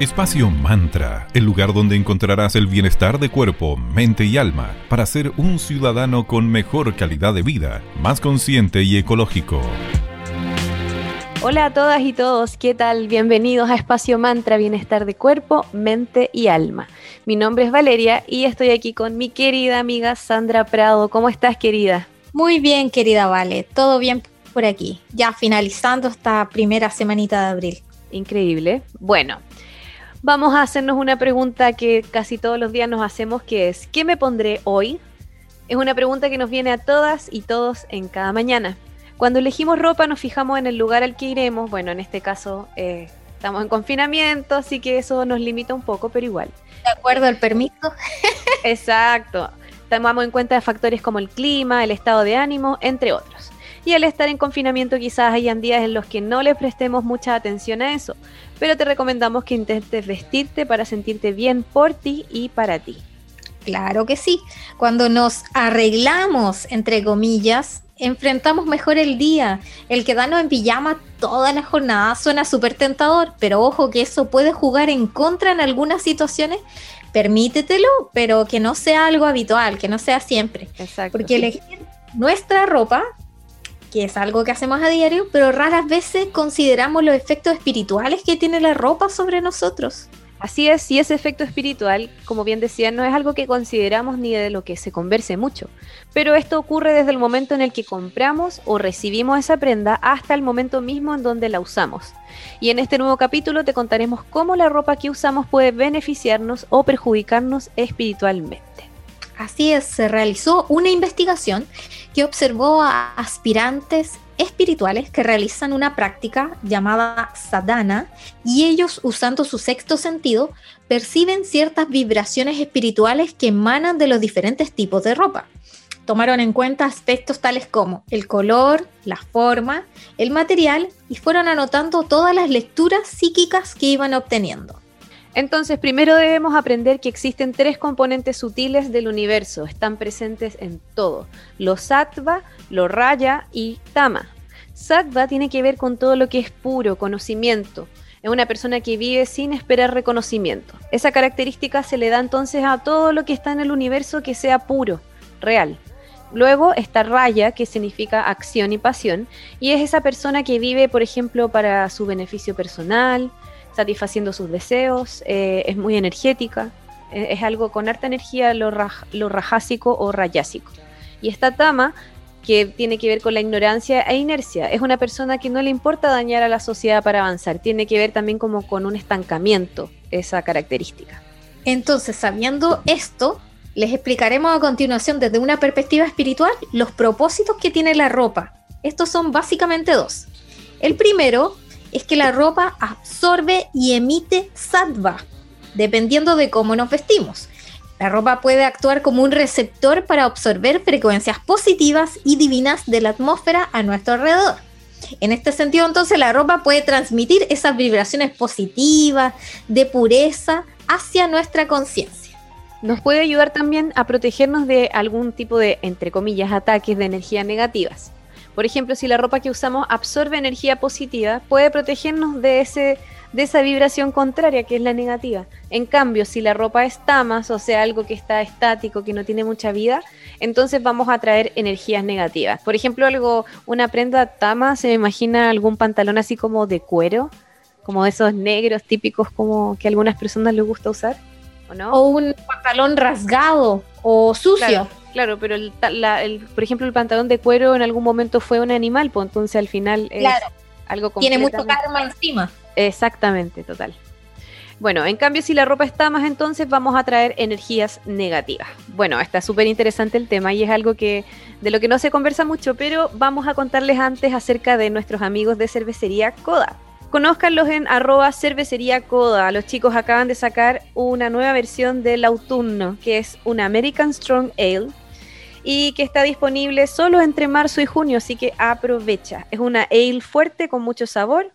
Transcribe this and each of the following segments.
Espacio Mantra, el lugar donde encontrarás el bienestar de cuerpo, mente y alma para ser un ciudadano con mejor calidad de vida, más consciente y ecológico. Hola a todas y todos, ¿qué tal? Bienvenidos a Espacio Mantra, bienestar de cuerpo, mente y alma. Mi nombre es Valeria y estoy aquí con mi querida amiga Sandra Prado. ¿Cómo estás, querida? Muy bien, querida Vale, todo bien por aquí, ya finalizando esta primera semanita de abril. Increíble. Bueno, vamos a hacernos una pregunta que casi todos los días nos hacemos, que es, ¿qué me pondré hoy? Es una pregunta que nos viene a todas y todos en cada mañana. Cuando elegimos ropa nos fijamos en el lugar al que iremos, bueno, en este caso eh, estamos en confinamiento, así que eso nos limita un poco, pero igual. De acuerdo al permiso. Exacto. Tomamos en cuenta factores como el clima, el estado de ánimo, entre otros. Y al estar en confinamiento quizás hayan días en los que no le prestemos mucha atención a eso, pero te recomendamos que intentes vestirte para sentirte bien por ti y para ti. Claro que sí. Cuando nos arreglamos, entre comillas, enfrentamos mejor el día. El quedarnos en pijama toda la jornada suena súper tentador, pero ojo que eso puede jugar en contra en algunas situaciones. Permítetelo, pero que no sea algo habitual, que no sea siempre. Exacto. Porque elegir nuestra ropa que es algo que hacemos a diario, pero raras veces consideramos los efectos espirituales que tiene la ropa sobre nosotros. Así es, y ese efecto espiritual, como bien decía, no es algo que consideramos ni de lo que se converse mucho, pero esto ocurre desde el momento en el que compramos o recibimos esa prenda hasta el momento mismo en donde la usamos. Y en este nuevo capítulo te contaremos cómo la ropa que usamos puede beneficiarnos o perjudicarnos espiritualmente. Así es, se realizó una investigación que observó a aspirantes espirituales que realizan una práctica llamada sadhana y ellos usando su sexto sentido perciben ciertas vibraciones espirituales que emanan de los diferentes tipos de ropa. Tomaron en cuenta aspectos tales como el color, la forma, el material y fueron anotando todas las lecturas psíquicas que iban obteniendo. Entonces, primero debemos aprender que existen tres componentes sutiles del universo, están presentes en todo, los sattva, lo raya y tama. Sattva tiene que ver con todo lo que es puro, conocimiento. Es una persona que vive sin esperar reconocimiento. Esa característica se le da entonces a todo lo que está en el universo que sea puro, real. Luego está raya, que significa acción y pasión, y es esa persona que vive, por ejemplo, para su beneficio personal, satisfaciendo sus deseos, eh, es muy energética, eh, es algo con harta energía, lo, lo rajásico o rayásico. Y esta tama, que tiene que ver con la ignorancia e inercia, es una persona que no le importa dañar a la sociedad para avanzar, tiene que ver también como con un estancamiento, esa característica. Entonces, sabiendo esto, les explicaremos a continuación desde una perspectiva espiritual los propósitos que tiene la ropa. Estos son básicamente dos. El primero es que la ropa absorbe y emite sattva, dependiendo de cómo nos vestimos. La ropa puede actuar como un receptor para absorber frecuencias positivas y divinas de la atmósfera a nuestro alrededor. En este sentido, entonces, la ropa puede transmitir esas vibraciones positivas, de pureza, hacia nuestra conciencia. Nos puede ayudar también a protegernos de algún tipo de, entre comillas, ataques de energía negativas. Por ejemplo, si la ropa que usamos absorbe energía positiva, puede protegernos de, ese, de esa vibración contraria, que es la negativa. En cambio, si la ropa es tamas, o sea, algo que está estático, que no tiene mucha vida, entonces vamos a traer energías negativas. Por ejemplo, algo, una prenda tama, se me imagina algún pantalón así como de cuero, como esos negros típicos como que a algunas personas les gusta usar, ¿o no? O un pantalón rasgado o sucio. Claro, pero el, por ejemplo el pantalón de cuero en algún momento fue un animal, pues entonces al final es algo Tiene mucho karma encima. Exactamente, total. Bueno, en cambio si la ropa está más entonces vamos a traer energías negativas. Bueno, está súper interesante el tema y es algo que de lo que no se conversa mucho, pero vamos a contarles antes acerca de nuestros amigos de cervecería Coda. Conózcanlos en arroba cervecería Coda. Los chicos acaban de sacar una nueva versión del autumno, que es una American Strong Ale y que está disponible solo entre marzo y junio, así que aprovecha. Es una ale fuerte con mucho sabor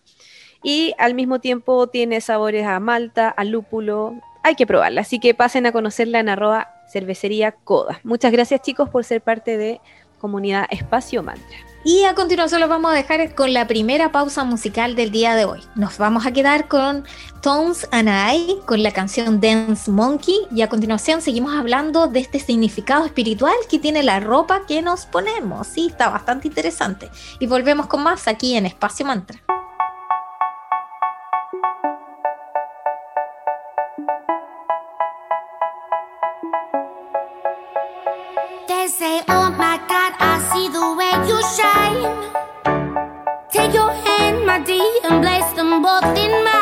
y al mismo tiempo tiene sabores a malta, a lúpulo. Hay que probarla, así que pasen a conocerla en arroba cervecería coda. Muchas gracias chicos por ser parte de comunidad Espacio Mantra. Y a continuación los vamos a dejar con la primera pausa musical del día de hoy. Nos vamos a quedar con Tones and I, con la canción Dance Monkey. Y a continuación seguimos hablando de este significado espiritual que tiene la ropa que nos ponemos. Sí, está bastante interesante. Y volvemos con más aquí en Espacio Mantra. you shine. Take your hand, my dear, and bless them both in my.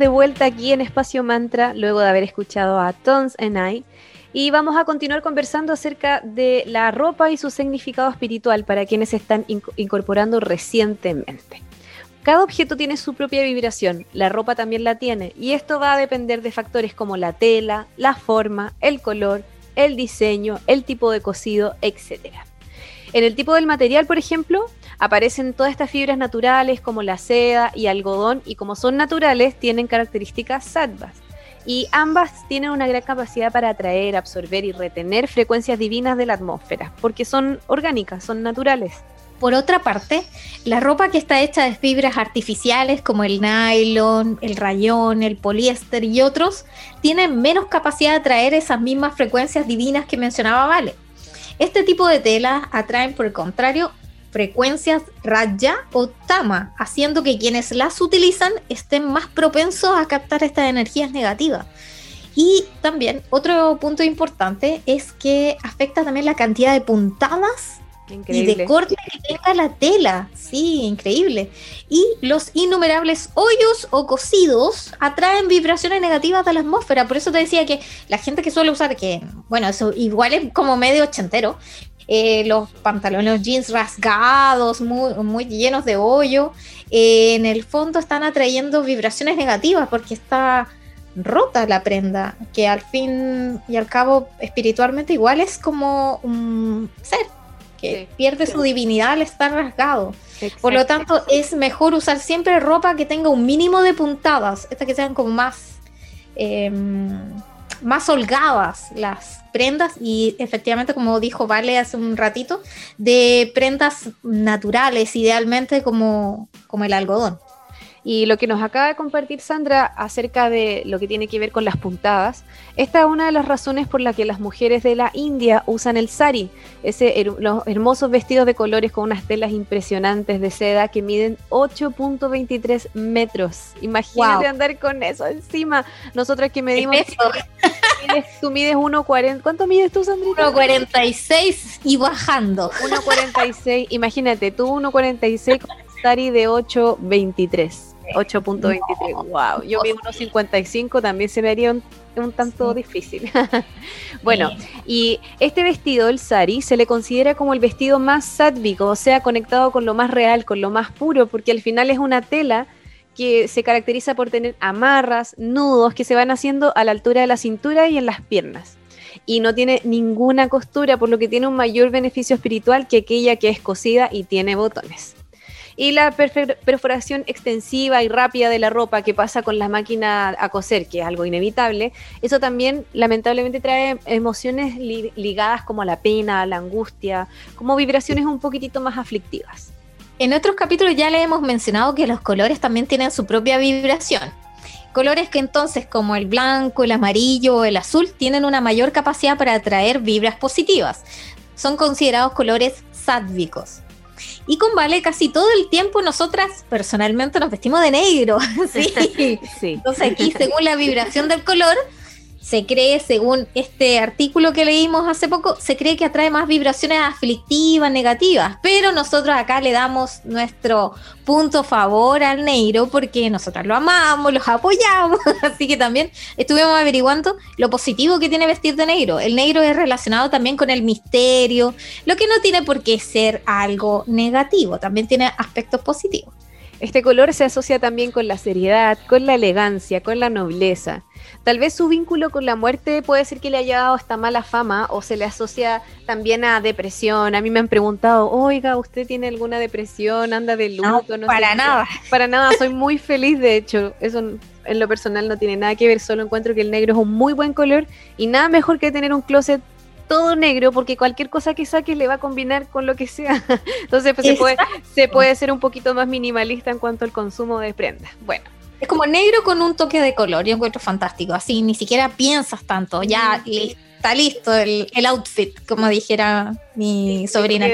De vuelta aquí en Espacio Mantra luego de haber escuchado a Tons and I y vamos a continuar conversando acerca de la ropa y su significado espiritual para quienes se están incorporando recientemente. Cada objeto tiene su propia vibración, la ropa también la tiene, y esto va a depender de factores como la tela, la forma, el color, el diseño, el tipo de cosido, etc. En el tipo del material, por ejemplo, aparecen todas estas fibras naturales como la seda y algodón y como son naturales tienen características sattvas. Y ambas tienen una gran capacidad para atraer, absorber y retener frecuencias divinas de la atmósfera, porque son orgánicas, son naturales. Por otra parte, la ropa que está hecha de fibras artificiales como el nylon, el rayón, el poliéster y otros, tienen menos capacidad de atraer esas mismas frecuencias divinas que mencionaba Vale. Este tipo de telas atraen, por el contrario, frecuencias raya o tama, haciendo que quienes las utilizan estén más propensos a captar estas energías negativas. Y también otro punto importante es que afecta también la cantidad de puntadas y de corte que tenga la tela. Sí, increíble. Y los innumerables hoyos o cosidos atraen vibraciones negativas de la atmósfera. Por eso te decía que la gente que suele usar, que bueno, eso igual es como medio ochentero, eh, los pantalones, los jeans rasgados, muy, muy llenos de hoyo, eh, en el fondo están atrayendo vibraciones negativas porque está rota la prenda, que al fin y al cabo espiritualmente igual es como un ser que pierde su divinidad al estar rasgado. Por lo tanto, es mejor usar siempre ropa que tenga un mínimo de puntadas, estas que sean como más, em, más holgadas las prendas y efectivamente, como dijo Vale hace un ratito, de prendas naturales, idealmente como, como el algodón. Y lo que nos acaba de compartir Sandra acerca de lo que tiene que ver con las puntadas, esta es una de las razones por las que las mujeres de la India usan el sari, ese los hermosos vestidos de colores con unas telas impresionantes de seda que miden 8.23 metros. Imagínate andar con eso encima. Nosotros que medimos... tú mides 1.40. ¿Cuánto mides tú, Sandrita? 1.46 y bajando. 1.46. Imagínate, tú 1.46 con el sari de 8.23. 8.23, wow. Yo vi unos 55, también se me haría un, tanto difícil. bueno, y este vestido, el sari, se le considera como el vestido más sádvico, o sea, conectado con lo más real, con lo más puro, porque al final es una tela que se caracteriza por tener amarras, nudos que se van haciendo a la altura de la cintura y en las piernas. Y no tiene ninguna costura, por lo que tiene un mayor beneficio espiritual que aquella que es cosida y tiene botones. Y la perforación extensiva y rápida de la ropa que pasa con la máquina a coser, que es algo inevitable, eso también lamentablemente trae emociones ligadas como a la pena, la angustia, como vibraciones un poquitito más aflictivas. En otros capítulos ya le hemos mencionado que los colores también tienen su propia vibración. Colores que entonces, como el blanco, el amarillo o el azul, tienen una mayor capacidad para atraer vibras positivas. Son considerados colores sádvicos. Y con Vale casi todo el tiempo nosotras personalmente nos vestimos de negro. ¿sí? sí. Entonces aquí según la vibración del color se cree, según este artículo que leímos hace poco, se cree que atrae más vibraciones aflictivas, negativas, pero nosotros acá le damos nuestro punto favor al negro porque nosotros lo amamos, los apoyamos, así que también estuvimos averiguando lo positivo que tiene vestir de negro. El negro es relacionado también con el misterio, lo que no tiene por qué ser algo negativo, también tiene aspectos positivos. Este color se asocia también con la seriedad, con la elegancia, con la nobleza. Tal vez su vínculo con la muerte puede ser que le haya dado esta mala fama o se le asocia también a depresión. A mí me han preguntado, oiga, ¿usted tiene alguna depresión? ¿Anda de luto? No, para nada. Para nada, soy muy feliz de hecho. Eso en lo personal no tiene nada que ver, solo encuentro que el negro es un muy buen color y nada mejor que tener un closet todo negro porque cualquier cosa que saques le va a combinar con lo que sea. Entonces pues, se, puede, se puede ser un poquito más minimalista en cuanto al consumo de prendas. Bueno. Es como negro con un toque de color, yo encuentro fantástico. Así ni siquiera piensas tanto, ya está listo el, outfit, como dijera mi sobrina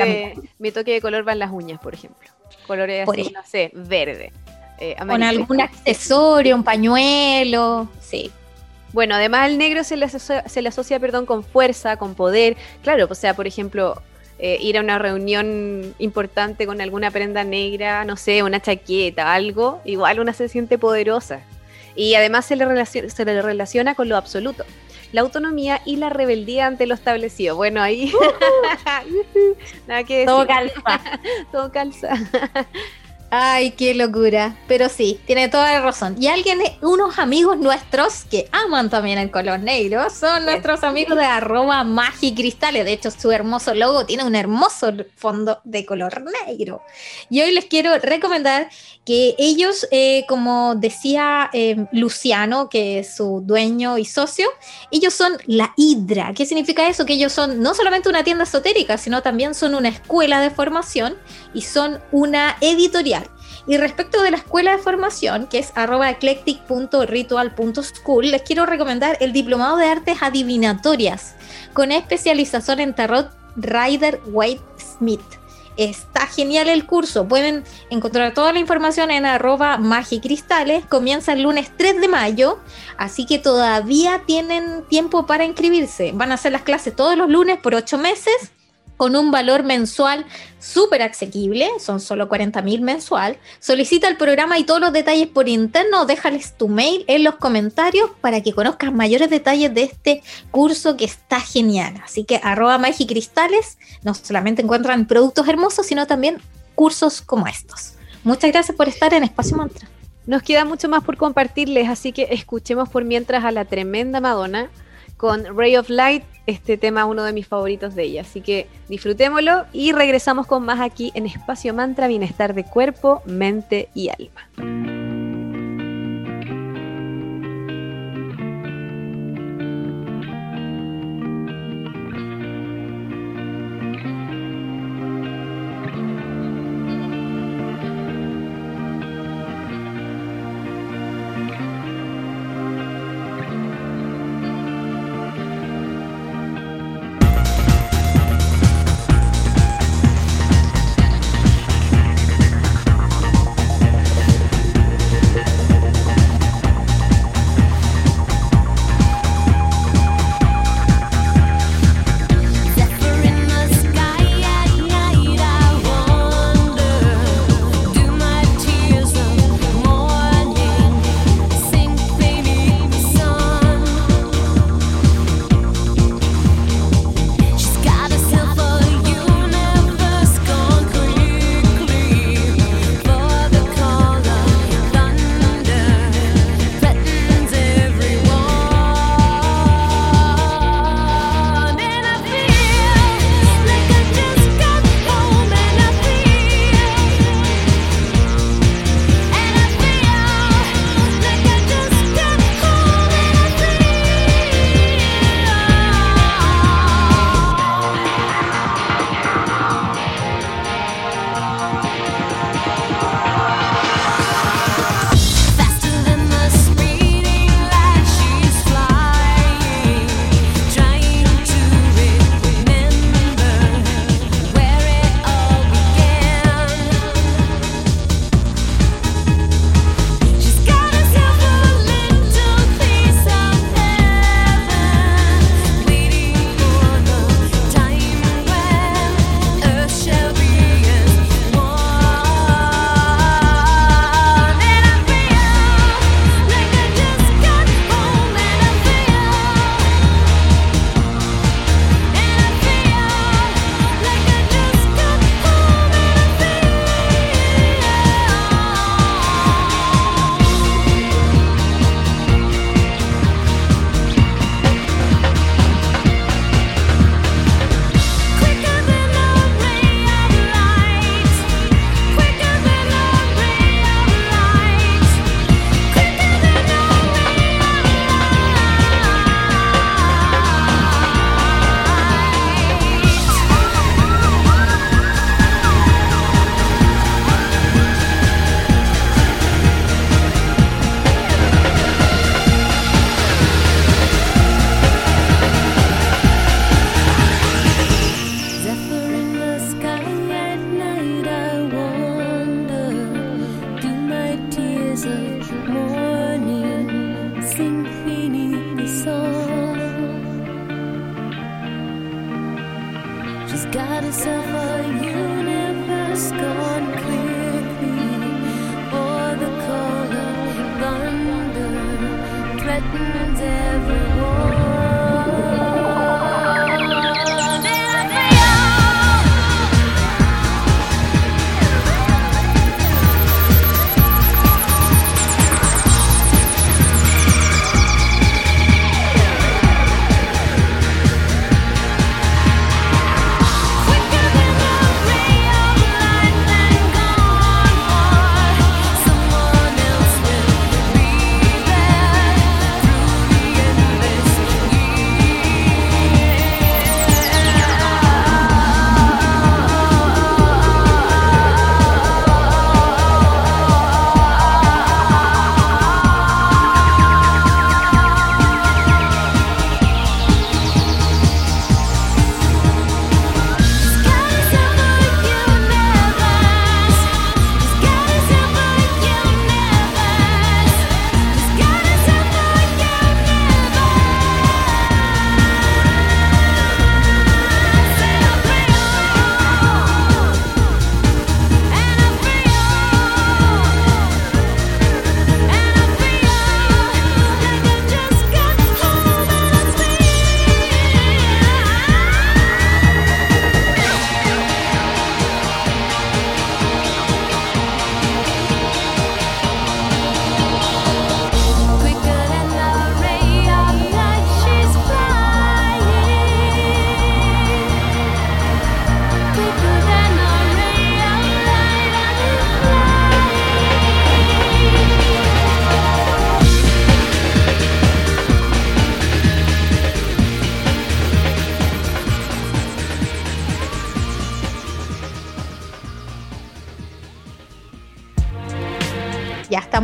Mi toque de color va en las uñas, por ejemplo. Colores así, no sé, verde. Eh, con algún accesorio, un pañuelo, sí. Bueno, además el negro se le asocia, se le asocia perdón, con fuerza, con poder. Claro, o sea, por ejemplo, eh, ir a una reunión importante con alguna prenda negra, no sé, una chaqueta, algo, igual una se siente poderosa. Y además se le, relaciona, se le relaciona con lo absoluto, la autonomía y la rebeldía ante lo establecido. Bueno, ahí... Nada que decir. Todo calza. Todo calza. Ay, qué locura. Pero sí, tiene toda la razón. Y alguien, unos amigos nuestros que aman también el color negro, son nuestros amigos de arroba magicristales. De hecho, su hermoso logo tiene un hermoso fondo de color negro. Y hoy les quiero recomendar que ellos, eh, como decía eh, Luciano, que es su dueño y socio, ellos son la Hidra. ¿Qué significa eso? Que ellos son no solamente una tienda esotérica, sino también son una escuela de formación y son una editorial. Y respecto de la escuela de formación, que es arroba eclectic.ritual.school, les quiero recomendar el Diplomado de Artes Adivinatorias, con especialización en tarot Rider White Smith. Está genial el curso. Pueden encontrar toda la información en arroba magicristales. Comienza el lunes 3 de mayo, así que todavía tienen tiempo para inscribirse. Van a hacer las clases todos los lunes por 8 meses con un valor mensual súper asequible, son solo 40 mil mensual. Solicita el programa y todos los detalles por interno, déjales tu mail en los comentarios para que conozcas mayores detalles de este curso que está genial. Así que arroba Cristales no solamente encuentran productos hermosos, sino también cursos como estos. Muchas gracias por estar en Espacio Mantra. Nos queda mucho más por compartirles, así que escuchemos por mientras a la tremenda Madonna con Ray of Light, este tema uno de mis favoritos de ella. Así que disfrutémoslo y regresamos con más aquí en Espacio Mantra, Bienestar de Cuerpo, Mente y Alma.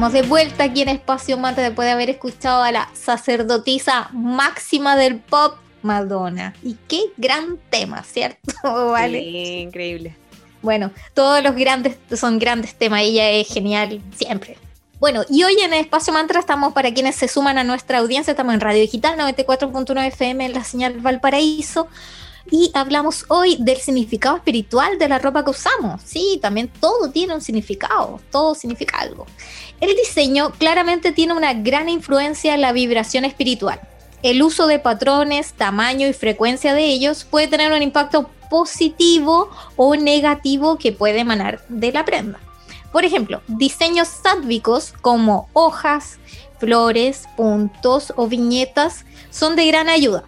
Estamos de vuelta aquí en Espacio Mantra después de haber escuchado a la sacerdotisa máxima del pop, Madonna. Y qué gran tema, ¿cierto? ¿Vale? Sí, increíble. Bueno, todos los grandes son grandes temas, ella es genial siempre. Bueno, y hoy en Espacio Mantra estamos para quienes se suman a nuestra audiencia, estamos en Radio Digital 94.9 FM en la señal Valparaíso y hablamos hoy del significado espiritual de la ropa que usamos. Sí, también todo tiene un significado, todo significa algo. El diseño claramente tiene una gran influencia en la vibración espiritual. El uso de patrones, tamaño y frecuencia de ellos puede tener un impacto positivo o negativo que puede emanar de la prenda. Por ejemplo, diseños sádvicos como hojas, flores, puntos o viñetas son de gran ayuda.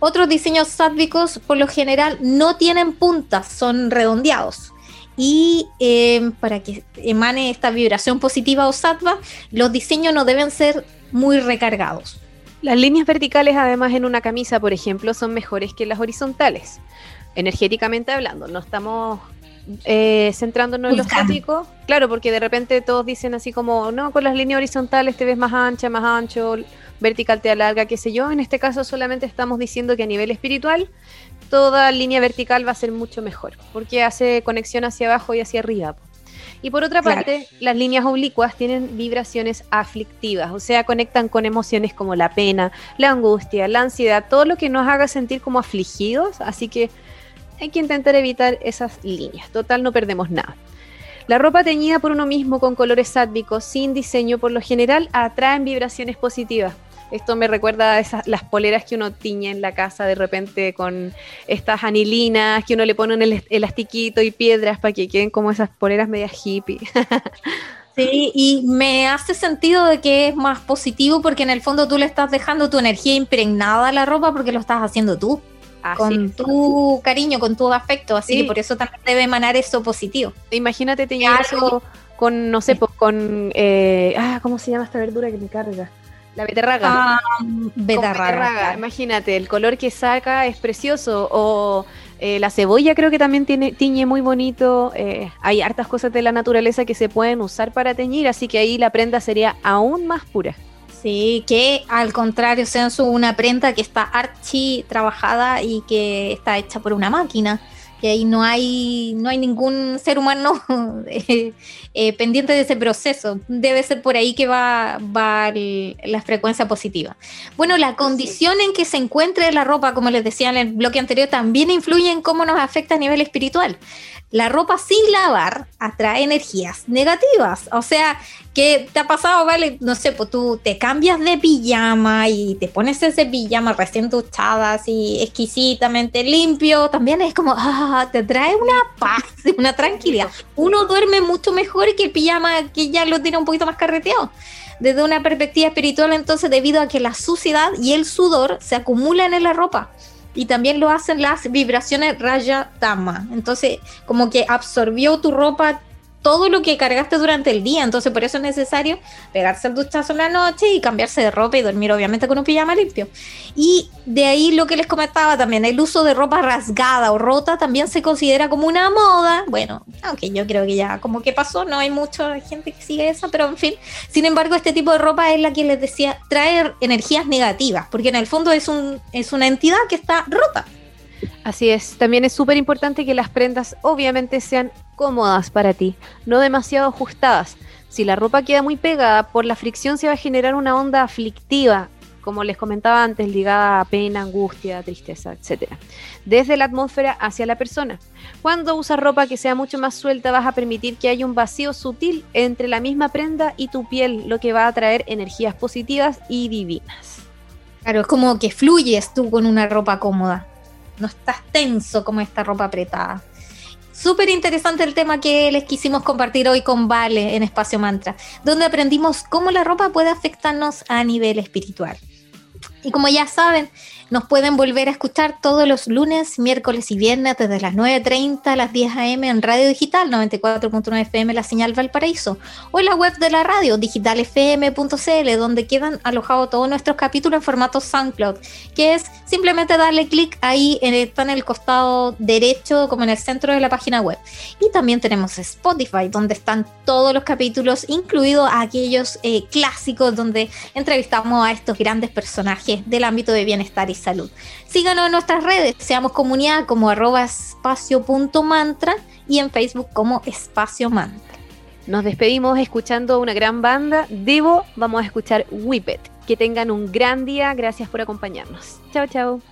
Otros diseños sádvicos por lo general no tienen puntas, son redondeados. Y em, para que emane esta vibración positiva o sattva, los diseños no deben ser muy recargados. Las líneas verticales, además, en una camisa, por ejemplo, son mejores que las horizontales, energéticamente hablando. No estamos eh, centrándonos en los estáticos, claro, porque de repente todos dicen así como, no, con las líneas horizontales te ves más ancha, más ancho, vertical te alarga, qué sé yo. En este caso solamente estamos diciendo que a nivel espiritual toda línea vertical va a ser mucho mejor, porque hace conexión hacia abajo y hacia arriba. Y por otra parte, las líneas oblicuas tienen vibraciones aflictivas, o sea, conectan con emociones como la pena, la angustia, la ansiedad, todo lo que nos haga sentir como afligidos, así que hay que intentar evitar esas líneas. Total, no perdemos nada. La ropa teñida por uno mismo con colores sádvicos, sin diseño, por lo general atraen vibraciones positivas. Esto me recuerda a esas, las poleras que uno tiñe en la casa de repente con estas anilinas, que uno le pone un elastiquito y piedras para que queden como esas poleras medias hippie. Sí, y me hace sentido de que es más positivo porque en el fondo tú le estás dejando tu energía impregnada a la ropa porque lo estás haciendo tú con tu cariño, con tu afecto, así que por eso también debe emanar eso positivo. Imagínate teñir algo con, no sé, pues con, eh, ah, ¿cómo se llama esta verdura que me carga? La beterraga. Ah, beterraga. Imagínate, el color que saca es precioso. O eh, la cebolla creo que también tiene, tiñe muy bonito. Eh, hay hartas cosas de la naturaleza que se pueden usar para teñir, así que ahí la prenda sería aún más pura. Sí, que al contrario, sean una prenda que está archi trabajada y que está hecha por una máquina que ahí no hay, no hay ningún ser humano eh, eh, pendiente de ese proceso. Debe ser por ahí que va, va la frecuencia positiva. Bueno, la condición en que se encuentre la ropa, como les decía en el bloque anterior, también influye en cómo nos afecta a nivel espiritual la ropa sin lavar atrae energías negativas. O sea, ¿qué te ha pasado, vale? No sé, pues tú te cambias de pijama y te pones ese pijama recién duchada, así exquisitamente limpio. También es como, ah, te trae una paz, una tranquilidad. Uno duerme mucho mejor que el pijama que ya lo tiene un poquito más carreteado desde una perspectiva espiritual, entonces, debido a que la suciedad y el sudor se acumulan en la ropa y también lo hacen las vibraciones Raya Tama. Entonces, como que absorbió tu ropa todo lo que cargaste durante el día. Entonces, por eso es necesario pegarse el duchazo en la noche y cambiarse de ropa y dormir, obviamente, con un pijama limpio. Y de ahí lo que les comentaba también, el uso de ropa rasgada o rota también se considera como una moda. Bueno, aunque yo creo que ya como que pasó, no hay mucha gente que sigue esa, pero en fin. Sin embargo, este tipo de ropa es la que les decía, trae energías negativas, porque en el fondo es, un, es una entidad que está rota. Así es, también es súper importante que las prendas obviamente sean cómodas para ti, no demasiado ajustadas. Si la ropa queda muy pegada, por la fricción se va a generar una onda aflictiva, como les comentaba antes, ligada a pena, angustia, tristeza, etc. Desde la atmósfera hacia la persona. Cuando usas ropa que sea mucho más suelta, vas a permitir que haya un vacío sutil entre la misma prenda y tu piel, lo que va a traer energías positivas y divinas. Claro, es como que fluyes tú con una ropa cómoda no estás tenso como esta ropa apretada. Súper interesante el tema que les quisimos compartir hoy con Vale en Espacio Mantra, donde aprendimos cómo la ropa puede afectarnos a nivel espiritual. Y como ya saben, nos pueden volver a escuchar todos los lunes, miércoles y viernes desde las 9.30 a las 10 a.m. en Radio Digital 94.9 FM La Señal Valparaíso o en la web de la radio digitalfm.cl donde quedan alojados todos nuestros capítulos en formato SoundCloud, que es simplemente darle clic ahí, en está en el costado derecho como en el centro de la página web. Y también tenemos Spotify donde están todos los capítulos, incluidos aquellos eh, clásicos donde entrevistamos a estos grandes personajes del ámbito de bienestar y salud. Síganos en nuestras redes, seamos comunidad como arroba espacio.mantra y en Facebook como espacio mantra. Nos despedimos escuchando una gran banda. Debo, vamos a escuchar Whippet. Que tengan un gran día. Gracias por acompañarnos. Chao, chao.